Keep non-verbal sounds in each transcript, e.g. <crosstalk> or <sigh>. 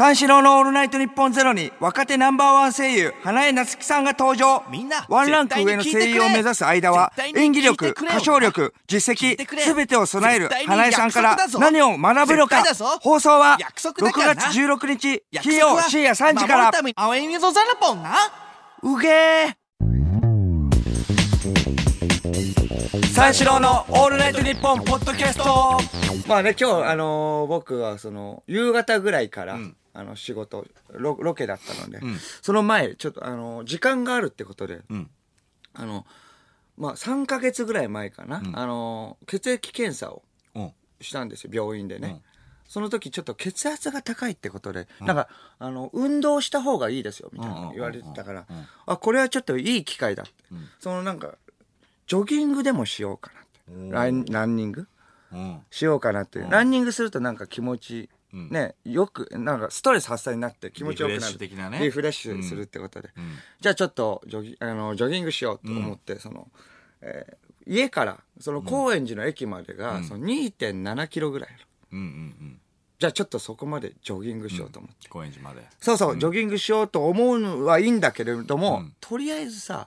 三四郎のオールナイトニッポンゼロに若手ナンバーワン声優、花江夏樹さんが登場。みんなワンランク上の声優を目指す間は演技力、歌唱力、実績すべてを備える花江さんから何を学ぶのか。放送は約束だ6からな。月16日、約金曜深夜3時から。守る。ために青いぞザラポンな。うげー。三四郎のオールナイトニッポンポッドキャスト。まあね今日あのー僕はその夕方ぐらいから、あの仕事ロロケだったので、その前ちょっとあのー時間があるってことで、ん。あのまあ3ヶ月ぐらい前かな、あのー血液検査をうん。したんですよ病院でね、うん。その時ちょっと血圧が高いってことで、なんかあの運動した方がいいですよみたいうんうんうんうんな言われてたから、あこれはちょっといい機会だって、そのなんかジョギングでもしようかなって。ランランニングうん。しようかなって、ランニングするとなんか気持ち、ねよくなんかストレス発散になって気持ちよくなる。リフレッシュ的なね。リフレッシュするってことで、じゃあちょっとジョギあのジョギングしようと思って、その、えー家からその高円寺の駅までが、その2.7キロぐらいある。うんうんうん。じゃあちょっとそこまでジョギングしようと思って、高円寺まで。そうそう、ジョギングしようと思うのはいいんだけれども、とりあえずさ、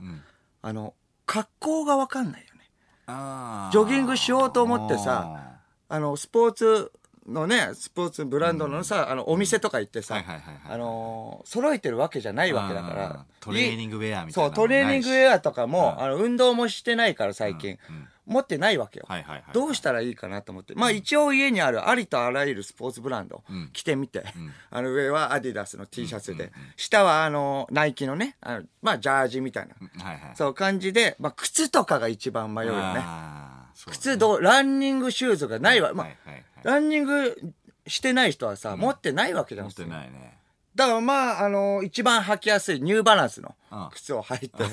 あの格好が分かんないよね。あジョギングしようと思ってさあのスポーツのねスポーツブランドのさ、あのお店とか行ってさ、あのー揃えてるわけじゃないわけだから。トレーニングウェアみたいなのそうトレーニングウェアとかも、うんあの運動もしてないから最近、持ってないわけよ、どうしたらいいかなと思って。まあ一応家にあるありとあらゆるスポーツブランド。着てみて、<laughs> あの上はアディダスの T シャツで、下はあのナイキのねあのまあジャージみたいな、はいはい。そう感じで、まあ、靴とかが一番迷うよね靴どうランニングシューズがないわ、まあはいはい。はいランニングしてない人はさ、持ってないわけじゃん。持ってないね。だからまああの一番履きやすいニューバランスのうん。靴を履いて。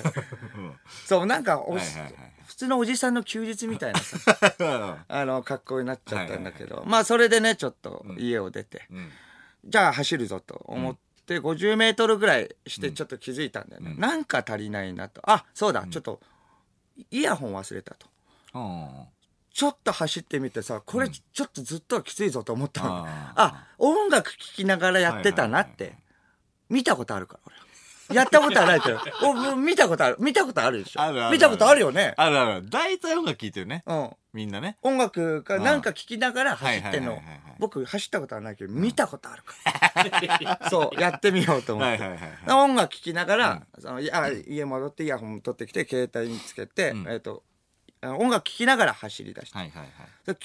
<laughs> そうなんかお、はいはいはい。普通のおじさんの休日みたいなさ <laughs> あの格好になっちゃったんだけど、まあそれでねちょっと家を出て、ん。じゃあ走るぞと思って、50メートルぐらいしてちょっと気づいたんだよね、なんか足りないなと。あそうだ、ちょっとイヤホン忘れたとうん。ちょっと走ってみてさこれちょっとずっとはきついぞと思ったの、ああ音楽聴きながらやってたなって。見たことあるから。俺やったことはないけど。<laughs> お見たことある。見たことあるでしょ。あるある見たことあるよね。あるある。大体音楽聴いてるね。うん。みんなね。音楽かなんか聴きながら走ってんの。僕走ったことはないけど見たことあるから。<laughs> そうやってみようと思って、音楽聴きながら、そのいや家戻ってイヤホン取ってきて携帯につけて、えっ、と音楽聴きながら走り出した、はいはいはい。で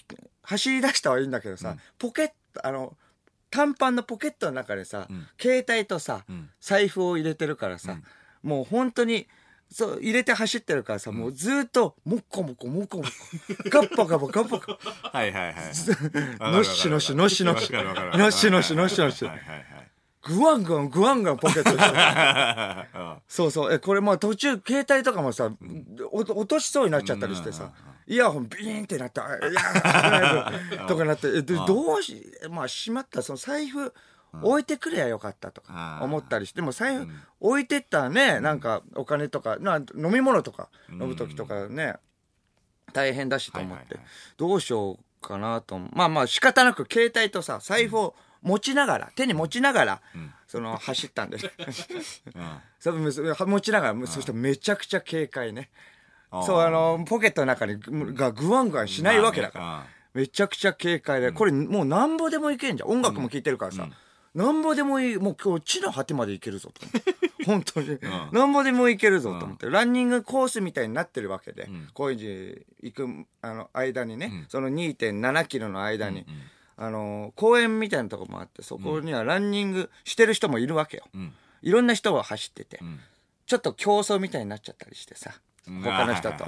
走り出したはいいんだけどさ、ポケットあの短パンのポケットの中でさ、携帯とさ、ん。財布を入れてるからさ、もう本当にそう入れて走ってるからさ、もうずっともこもこもこもこガッパガバガッパガバ <laughs> はいはいはい。のっしのしのしのしのっしのしのしのしはいはいはいグワングワングワングワンポケットにして <laughs> うん。そうそう。えこれまあ途中携帯とかもさ、お落としそうになっちゃったりしてさ、イヤホンビーンってなってあいや <laughs> とかなってどうしまあしまった。その財布置いてくれやよかったとか思ったりして。でも財布置いてったらねなんかお金とかな飲み物とか飲む時とかね大変だしと思って。どうしようかなと。まあまあ仕方なく携帯とさ財布を持ちながら手に持ちながらその走ったんで <laughs> それ持ちながらそしてめちゃくちゃ軽快ね。そうあのポケットの中にがグワングワンしないわけだから、めちゃくちゃ軽快で、これもうなんぼでもいけんじゃん音楽も聴いてるからさ、なんぼでもいいもう今日地の果てまでいけるぞと <laughs> 本当に、なんぼでもいけるぞと思って、ランニングコースみたいになってるわけで、高円寺行くあの間にね、その2.7キロの間に、あの公園みたいなとこもあってそこにはランニングしてる人もいるわけよ、いろんな人が走ってて、ちょっと競争みたいになっちゃったりしてさん。他の人と。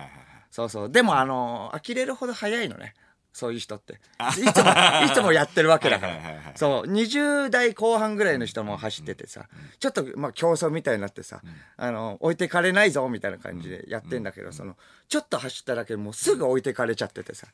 そうそう。でもあの呆れるほど速いのね。そういう人って。いつもいつもやってるわけだから。はいはいはいはい。そう。20代後半ぐらいの人も走っててさちょっとまあ競争みたいになってさあの置いてかれないぞみたいな感じでやってんだけどそのちょっと走っただけでもうすぐ置いてかれちゃっててさ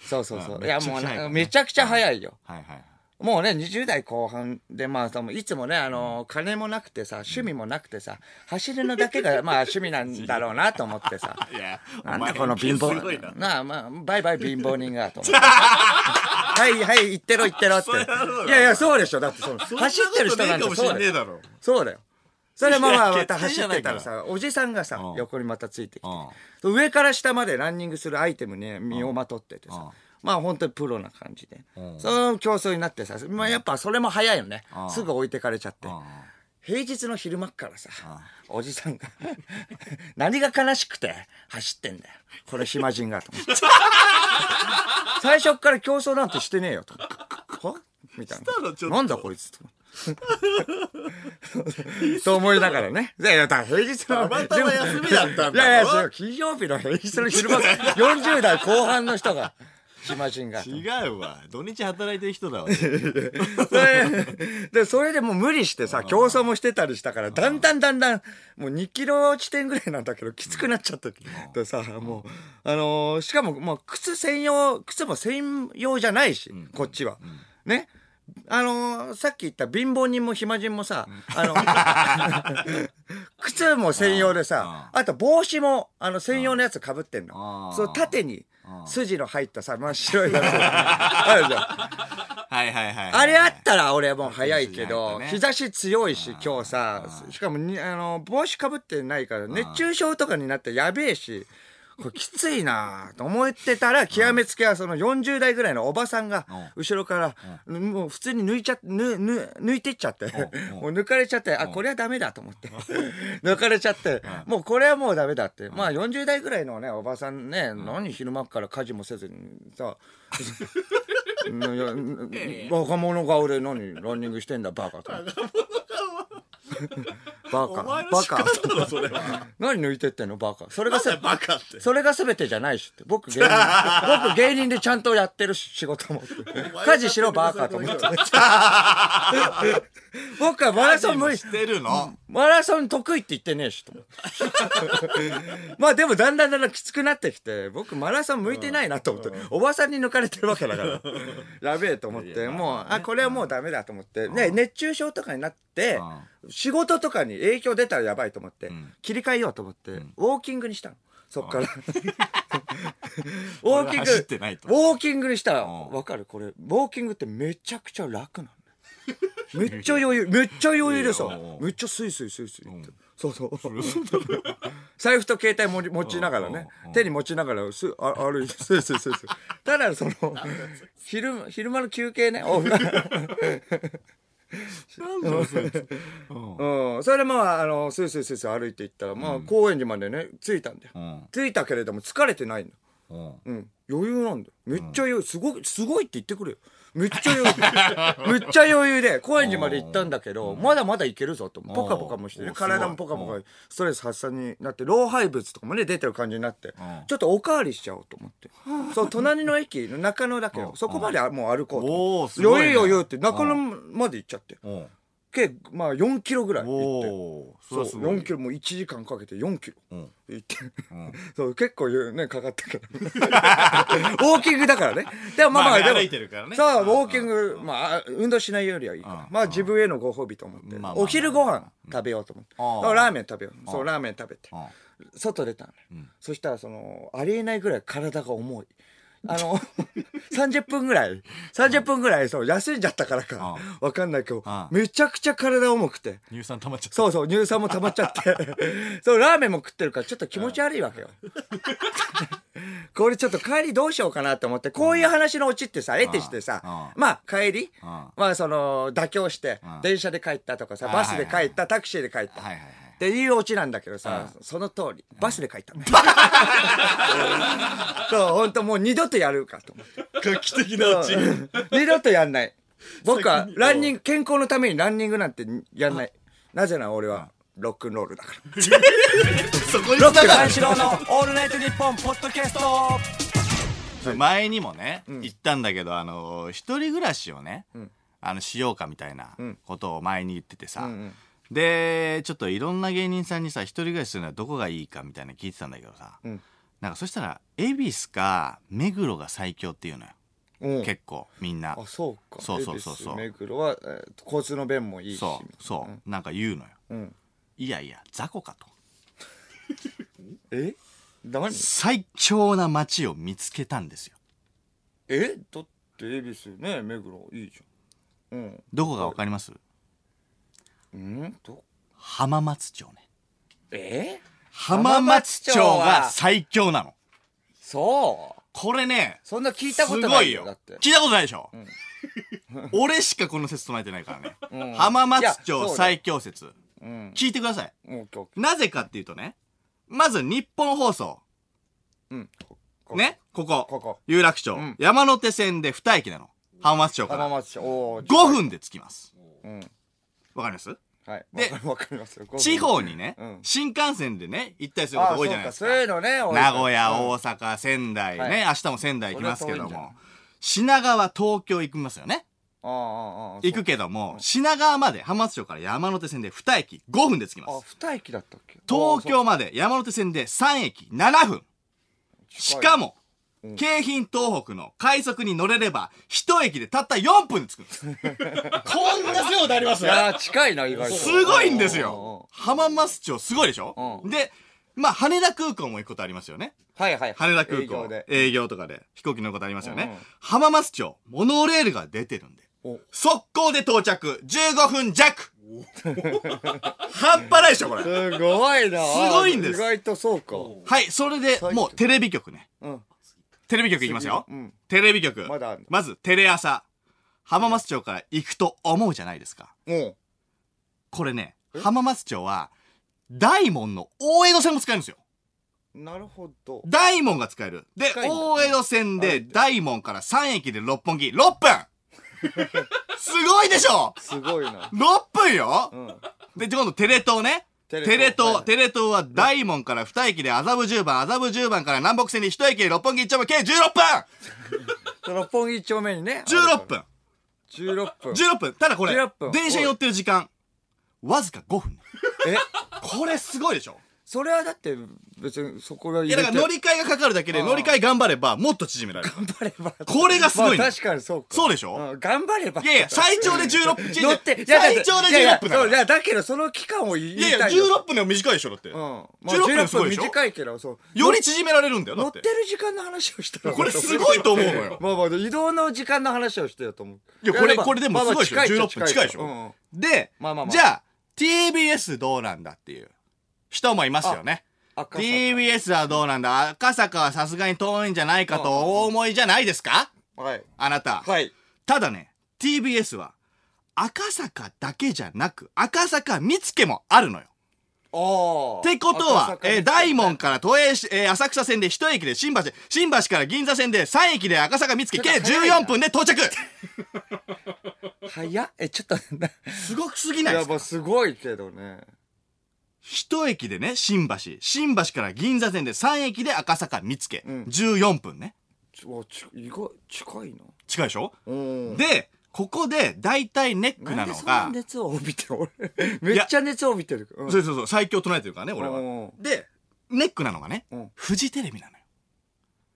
そうそうそう。あいやもうなめっちゃくちゃ速いよ。はいはいもうね、20代後半で、まあ、そのいつもね、あの、金もなくてさ、趣味もなくてさ、走るのだけが、まあ、趣味なんだろうなと思ってさ、<laughs> いやなんだこの貧乏。な。なあ、まあ、バイバイ貧乏人が、と思って。<laughs> はいはい行ってろ行ってろって。いやいやそうでしょ。だってその走ってる人なんてそうだよ。そうだよそれもまあまた走ってたらさ <laughs> おじさんがさうん。横にまたついてきて。うん。上から下までランニングするアイテムに身をまとっててうん。さまあ本当にプロな感じで。うん。その競争になってさまあやっぱそれも早いよね。うん。すぐ置いてかれちゃって。うん。平日の昼間っからさおじさんが <laughs> 何が悲しくて走ってんだよ。これ暇人がと思って。<laughs> 最初っから競争なんてしてねえよとは？みたいな。なんだこいつと思って <laughs> と思いながらね。いやいやだから平日のたまたま休みだったんだろ？いやいや金曜日の平日の昼間 <laughs> 40代後半の人が暇人が。違うわ。土日働いてる人だわ。<laughs> それでそれでもう無理してさ競争もしてたりしたからだんだんだんだんもう2キロ地点ぐらいなんだけどきつくなっちゃってでさもうあのーしかももう靴専用靴も専用じゃないしこっちは。ね？あのーさっき言った貧乏人も暇人もさ、あの、<laughs> 靴も専用でさ、あと帽子も、あの、専用のやつ被ってんの。あ。ー。そう、縦に筋の入ったさ、真っ白いやつ。あるじゃん。はいはいはい。あれあったら俺はもう早いけど、ね。日差し強いし、今日さ、しかもに、あの、帽子かぶってないから、熱中症とかになってやべえし、これきついなと思ってたら、極めつけはその40代ぐらいのおばさんが、後ろから、もう普通に抜いちゃ、ぬ、ぬ、抜いてっちゃって、<laughs> もう抜かれちゃって、あ、これはダメだと思って。<laughs> 抜かれちゃって、もうこれはもうダメだって。まあ40代ぐらいのね、おばさんね、何昼間っから家事もせずにさ、<laughs> 若者が俺何ランニングしてんだバカと <laughs> バカ。バカ。だろそれは。<laughs> 何抜いてってんのバカ。それがせバカって。それが全てじゃないしって。僕芸人 <laughs> 僕芸人でちゃんとやってるし仕事も。家事しろバカと思って。僕はマラソン無理。してるの？マラソン得意って言ってねえしと思って。まあでもだんだんだんだんきつくなってきて僕マラソン向いてないなと思って。おばさんに抜かれてるわけだから。やべえと思って。もうあこれはもうダメだと思って。ね熱中症とかになって仕事とかに影響出たらやばいと思って切り替えようと思ってウォーキングにしたの。そっから。<laughs> ウォーキングウォーキングにしたらうん。わかる？これウォーキングってめちゃくちゃ楽なんだよめっちゃ余裕めっちゃ余裕でさめっちゃスイスイスイスイってそうそう。財布と携帯持ち持ちながらね手に持ちながらすあ歩いてスイスイスイスイただその昼昼間の休憩ね。お <laughs> <laughs> うん、それでまああのスイスイスイスイ歩いていったらまあ高円寺までね着いたんだよ。うん。着いたけれども疲れてないんだうん。うん、余裕なんだよ。めっちゃ余裕、すごい、すごいって言ってくれよ。めっちゃ余裕。<laughs> めっちゃ余裕で、高円寺まで行ったんだけど、まだまだ行けるぞと。ポカポカもしてね、体もポカポカ、ストレス発散になって、老廃物とかもね、出てる感じになってん、ちょっとおかわりしちゃおうと思って。そう、隣の駅、中野だけど、そこまでもう歩こうと。余裕余裕って、中野まで行っちゃって。うん計、まあ4キロぐらい行って。おーそう、れはすごい。4キロ、もう1時間かけて4キロ。うん。行って、ん。<laughs> そう結構ねかかったから。<laughs> ウォーキングだからね。でもまあまあ、でもまあ歩いてるからね。そうウォーキングまあ運動しないよりはいいからうん。まあ自分へのご褒美と思って、まあまあお昼ご飯食べようと思って、うん。だからラーメン食べよう。そうラーメン食べて、うん。外出たのね、そしたらそのありえないぐらい体が重いあの <laughs> 30分ぐらい。30分ぐらいそう休んじゃったからか。わかんないけどうんめちゃくちゃ体重くて。乳酸溜まっちゃった。そうそう、乳酸も溜まっちゃって。<laughs> そう、ラーメンも食ってるからちょっと気持ち悪いわけよ。<laughs> これちょっと帰りどうしようかなと思って、こういう話のオチってさ、得てしてさ、うんまあ帰り、うんまあその、妥協して、ん電車で帰ったとかさ、バスで帰った、タクシーで帰った。はいはいはいっていうオチなんだけどさ、その通り、バスで帰った。の。<laughs> そう、本当もう二度とやるかと思って。画期的なうちうん。二度とやんない。僕はランニング、健康のためにランニングなんてやんない。なぜなら俺はロックンロールだから。<laughs> そこにロック三四郎のオールナイトニッポンポッドキャスト。前にもね、言ったんだけどあの一人暮らしをね、あのしようかみたいなことを前に言っててさ、でちょっといろんな芸人さんにさ一人暮らしするのはどこがいいかみたいなの聞いてたんだけどさ、ん。なんかそしたら恵比寿か目黒が最強っていうのよ、うん。結構みんな。あそうか。そうそうそうそう。目黒は、えー交通の便もいいし。そうそう、なんか言うのよ、うん。いやいや雑魚かと。<laughs> え？何？最強な街を見つけたんですよ。え？どって恵比寿ね目黒いいじゃん。うん。どこかわかります？うん？ど？浜松町ね。え？浜松町が最強なの。そう。これねそんな聞いたことないよだって。聞いたことないでしょ、<laughs> 俺しかこの説唱えてないからね、<laughs> うん。浜松町最強説。うん。聞いてください。なぜかっていうとねまず日本放送。ね？ここ。ここ。有楽町、うん。山手線で2駅なの。浜松町から。浜松町。おー5分で着きます。うんわかります？はい。でわかりますよ。地方にね、うん。新幹線でね行ったりすることあ多いじゃないですか。そうかそういうのね多い名古屋、うん。大阪仙台ね、はい。明日も仙台行きますけどそれは遠いんじゃも品川東京行きますよね。ああああああ行くけども、品川まで浜松町から山手線で2駅5分で着きまあす二駅だったっけ？東京まで山手線で3駅7分。しかも、うん。京浜東北の快速に乗れれば1駅でたった4分で着くんです。こんなすごいことあります？いやー近いな意外と。すごいんですよ。浜松町すごいでしょ？うん。でまあ羽田空港も行くことありますよね。はいはい。羽田空港。営業で。営業とかで。飛行機乗ることありますよね、うんうん。浜松町モノレールが出てるんで。お。速攻で到着。15分弱。<laughs> 半端ないでしょこれ。すごいな。すごいんです。意外とそうか。はいそれでもうテレビ局ね。うんテレビ局いきますよ、うん。テレビ局。まだある。まずテレ朝。浜松町から行くと思うじゃないですか。もこれねえ？浜松町は大門の大江戸線も使えるんですよ。うなるほど。大門が使える。で近いんだ。大江戸線で大門から3駅で六本木。6分。<laughs> すごいでしょ？すごいな。6分よ。うん。で今度テレ東ねテテレ東、はいテレ東は大門から2駅で麻布十番、麻布十番から南北線に1駅で六本木一丁目計16分 <laughs> 六本木一丁目にね !16 分16分 !16 分ただこれ16分、電車に乗ってる時間、わずか5分。え？これすごいでしょそれはだって別にそこがいやだから乗り換えがかかるだけで乗り換え頑張ればもっと縮められる。頑張れば。これがすごいのまあ確かにそうか。そうでしょ？うん頑張れば。いやいや、最長で <laughs> 16分。乗って。最長で16分だから。だけどその期間を言いいやいや、たいよ16分でも短いでしょ、だって。うん。まあ16分すごいでしょ短いけどそう。より縮められるんだよ、だっ乗ってて。る時間の話をしたらこれすごいと思うのよ。まあまあ移動の時間の話をしてよと思う。いや、これ、まあこれでもすごいでしょ？まあまあ16分近いでしうんうん。ょ。で、まあまあまあ。じゃあ、TBS どうなんだっていう人もいますよね。TBS はどうなんだ？赤坂はさすがに遠いんじゃないかとお思いじゃないですか？はい。あなた。はい。ただね、TBS は赤坂だけじゃなく、赤坂見附もあるのよ。ああってことは、えー大門から都営し、えー浅草線で一駅で新橋、新橋から銀座線で3駅で赤坂見附、計ちょっと早いな。14分で到着。早っ。えちょっとな。すごくすぎないですか？いやまあすごいけどね一駅でね、新橋。新橋から銀座線で3駅で赤坂見附。うん。14分ね。ちわち意外近いな。近いでしょ？うん。で、ここで大体ネックなのなんでそんなが、熱を帯びてる俺。めっちゃ熱を帯びてる。うん。そうそうそう、最強唱えてるからね、俺うは。んで、ネックなのがねうん、フジテレビなのよ。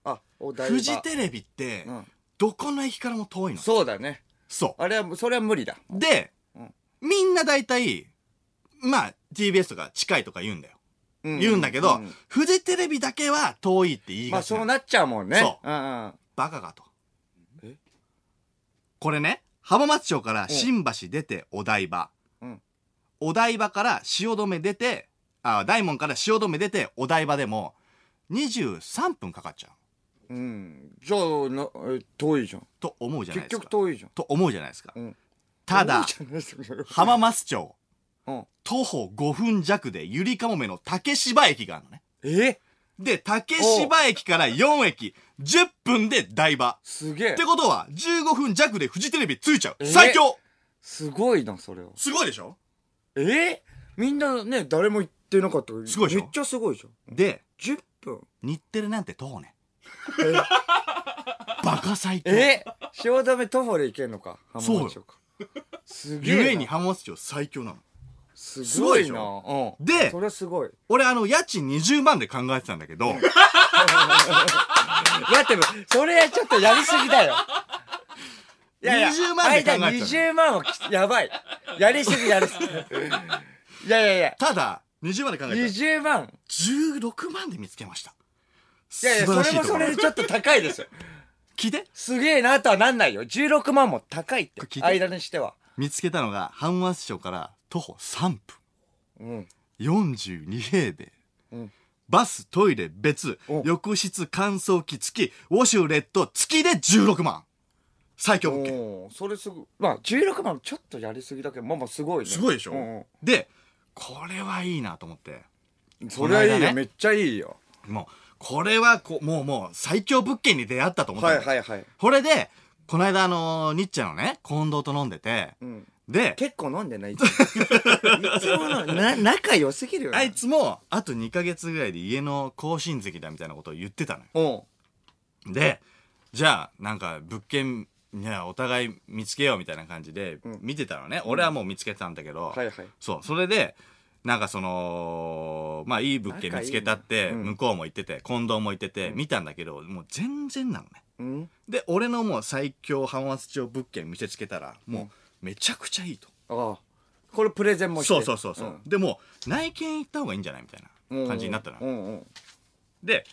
あお台場。フジテレビってう、ん。どこの駅からも遠いの？そうだね。そあれはそれは無理だ。う。でうん、みんな大体、まあ、TBS とか近いとか言うんだよ。う言うんだけどん、フジテレビだけは遠いって言いまあがちなの。そうなっちゃうもんねそううんうんバカかと。え？これね、浜松町から新橋出てお台場。うんお台場から汐留出て、あ、大門から汐留出てお台場でも、23分かかっちゃう。うんじゃあなえ遠いじゃんと思うじゃない結ですか。局遠いじゃんと思うじゃないですか。うんただ遠い、じゃないですか浜松町、うん徒歩5分弱でゆりかもめの竹芝駅があるのね。え？で、竹芝駅から4駅、10分で台場。すげえ。ってことは、15分弱でフジテレビ着いちゃう。え？最強。すごいなそれは。すごいでしょ？え？みんなね誰も言ってなかった。すごいでしょ？めっちゃすごいじゃんで、10分。日テレなんて徒歩ね。え？バカ最強。え？汐留徒歩で行けんのか？浜松町か。すげえな。ゆえに浜松町最強なの。すすごいなうん。ょでそれはすごい。俺あの、家賃20万で考えてたんだけど、だってそれちょっとやりすぎだよ。いやいや20万で考えてたの。間20万はきやばい。やりすぎやりすぎ。<laughs> いやいやいや。ただ、20万で考えて20万。たら16万で見つけました。いやいやそれもそれでちょっと高いですよ。<laughs> 聞いて。すげえなとはなんないよ。16万も高いって。間にしては。見つけたのが浜松町から徒歩3分うん。42平米、うんバストイレ別お浴室乾燥機付きウォシュレット付きで16万最強物件それすぐ。まあ、16万ちょっとやりすぎだけど、まあまあすごいね。すごいでしょ、うんでこれはいいなと思ってうん。それはいいよ。ねめっちゃいいよ。もうこれはこうもうもう最強物件に出会ったと思ったはのいはいはい。これでこの間あのーニッチェのね近藤と飲んでて、うん。で結構飲んでない。いつも。の、な、仲良すぎるよな。あいつもあと2ヶ月ぐらいで家の更新席だみたいなことを言ってたのよ。でじゃあなんか物件いやお互い見つけようみたいな感じでうん。見てたのね、俺はもう見つけてたんだけど、はいはい。そう。それでなんかそのまあいい物件見つけたって向こうも言ってて近藤も言ってて見たんだけどもう全然なのね。うん。で俺のもう最強浜松町物件見せつけたらもうめちゃくちゃいいと、ああ。これプレゼンもして。そうそうそうそう、でも内見行った方がいいんじゃないみたいうんな感じになったの、うんうん。で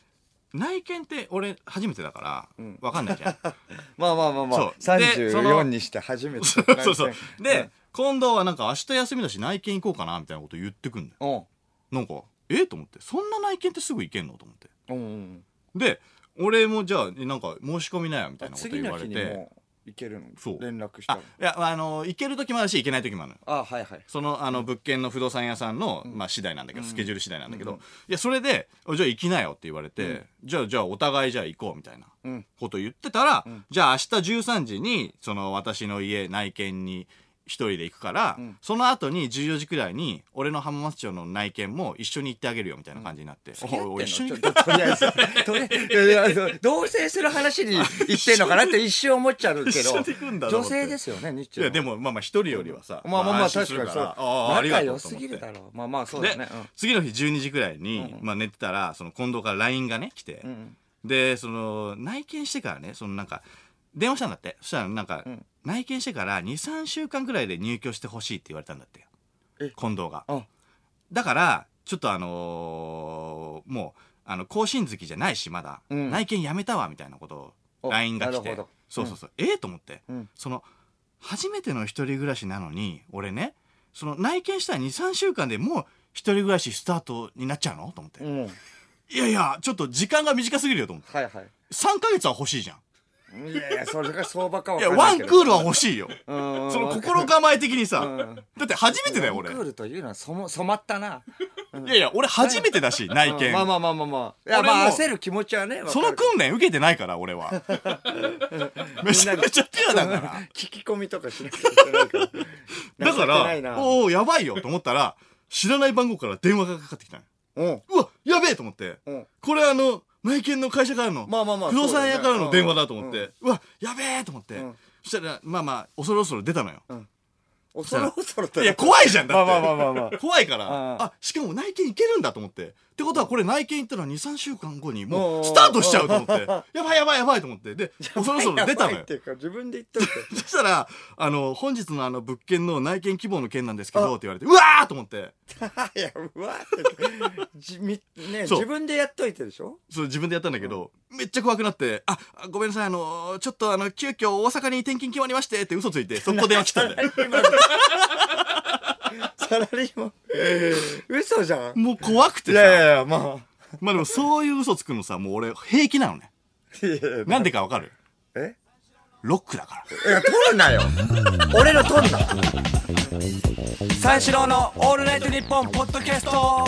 内見って俺初めてだからうん。分かんないじゃん。<laughs> まあまあまあまあ。そう。でその34にして初めて。そうそう。で、近藤はなんか明日休みだし内見行こうかなみたいなこと言ってくんだよ。うん。なんかえ？と思って。そんな内見ってすぐ行けんの？と思って。うんうん。で俺もじゃあなんか申し込みなよみたいなこと次の言われて。日にもう行けるのそう。連絡したあのいやあの行ける時もあるし行けない時もあるの。あはいはい。そのあの物件の不動産屋さんの、まあ、次第なんだけど、スケジュール次第なんだけど、いやそれで「じゃあ行きなよ」って言われて、じゃあじゃあお互いじゃあ行こうみたいなうん。こと言ってたら、じゃあ明日13時にその私の家内見に一人で行くから、その後に14時くらいに俺の浜松町の内見も一緒に行ってあげるよみたいな感じになって、付き合ってん。ととりあえずとりいや <laughs> いや同棲 <laughs> する話に言ってんのかなって一瞬思っちゃうけど女性ですよね日い中やでもまあまあ一人よりはさ、まあまあまあ安心確かにそうするらああありが仲良すぎるだろう。まあまあそうだで、ね次の日12時くらいに、まあ、寝てたらその近藤から LINE がね来て、うんうん。でその内見してからねそのなんか電話したんだって。そしたらなんか、うん内見してから23週間くらいで入居してほしいって言われたんだってえ？近藤が。あ。だからちょっとあのーもうあの更新月じゃないしまだ、うん。内見やめたわみたいなことをお LINE が来て。そうそうそう、ええと思って、うん。その初めての一人暮らしなのに俺ねその内見したら23週間でもう一人暮らしスタートになっちゃうの？と思って、うん。いやいやちょっと時間が短すぎるよと思って。はいはい。3ヶ月は欲しいじゃんいやいやそれが相場かはいやワンクールは欲しいよ。うんその心構え的にさ、うん。だって初めてだよ俺。ワンクールというのは染まったな。いやいや俺初めてだし内見、うんまあまあまあまあまあ。いやまあ焦る気持ちはねその訓練受けてないから俺は。めちゃめちゃピュアだから。聞き込みとかしなきゃいけないから。だからおおやばいよと思ったら知らない番号から電話がかかってきたのう。わやべえと思って。う。んこれあの内見の会社からのまあまあまあ不動産屋からの電話だと思っうんてうわやべえと思って。うん。そしたらまあまあ恐る恐る出たのよ。恐る恐るといや怖いじゃんだって。まあまあまあまあまあ。<laughs> 怖いから。うん。あしかも内見行けるんだと思ってってことはこれ内見行ったら23週間後にもうんうスタートしちゃうと思って。<laughs> やばいやばいやばいと思って。で恐る恐る出たのよ。っていうか自分で言っといて。<laughs> そしたらあの本日のあの物件の内見希望の件なんですけどって言われてうわーと思って。<laughs> いやうわって。じみねそう。自分でやっといてでしょ？そう自分でやったんだけど、めっちゃ怖くなって、あ、あごめんなさい、あの、ちょっとあの、急遽大阪に転勤決まりましてって嘘ついて、そこ電話来たんだよ。サラリーマン。嘘じゃん。もう怖くてさ。いやいやいやままあでもそういう嘘つくのさ、もう俺平気なのね。あいやいやなんでかわかる？え？ロックだから。いや取るなよ。俺の取んな。三四郎のオールナイトニッポンポッドキャスト